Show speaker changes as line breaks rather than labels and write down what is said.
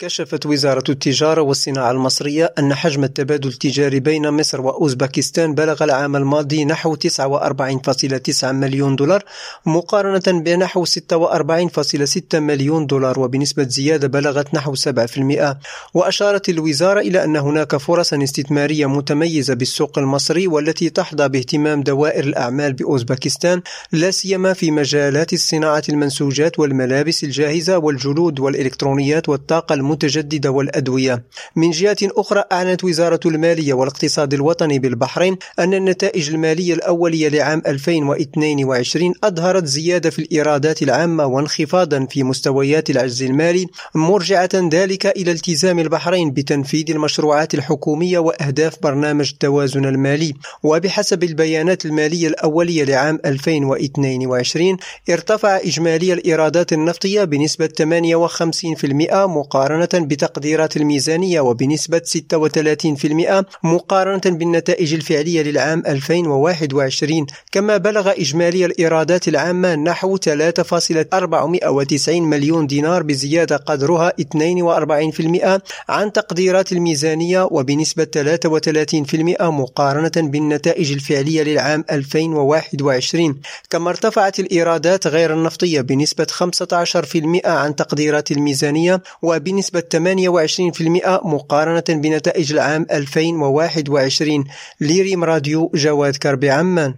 كشفت وزارة التجارة والصناعة المصرية أن حجم التبادل التجاري بين مصر وأوزبكستان بلغ العام الماضي نحو 49.9 مليون دولار مقارنة بنحو 46.6 مليون دولار وبنسبة زيادة بلغت نحو 7% وأشارت الوزارة إلى أن هناك فرصا استثمارية متميزة بالسوق المصري والتي تحظى باهتمام دوائر الأعمال بأوزبكستان لا سيما في مجالات الصناعة المنسوجات والملابس الجاهزة والجلود والإلكترونيات والطاقة المتجددة والأدوية. من جهة أخرى أعلنت وزارة المالية والاقتصاد الوطني بالبحرين أن النتائج المالية الأولية لعام 2022 أظهرت زيادة في الإيرادات العامة وانخفاضا في مستويات العجز المالي مرجعة ذلك إلى التزام البحرين بتنفيذ المشروعات الحكومية وأهداف برنامج التوازن المالي. وبحسب البيانات المالية الأولية لعام 2022 ارتفع إجمالي الإيرادات النفطية بنسبة 58% مقارنة مقارنة بتقديرات الميزانية وبنسبة 36% مقارنة بالنتائج الفعلية للعام 2021 كما بلغ إجمالي الإيرادات العامة نحو 3.490 مليون دينار بزيادة قدرها 42% عن تقديرات الميزانية وبنسبة 33% مقارنة بالنتائج الفعلية للعام 2021 كما ارتفعت الإيرادات غير النفطية بنسبة 15% عن تقديرات الميزانية وبنسبة بنسبة 28% مقارنة بنتائج العام 2021 ليريم راديو جواد كربي عمان.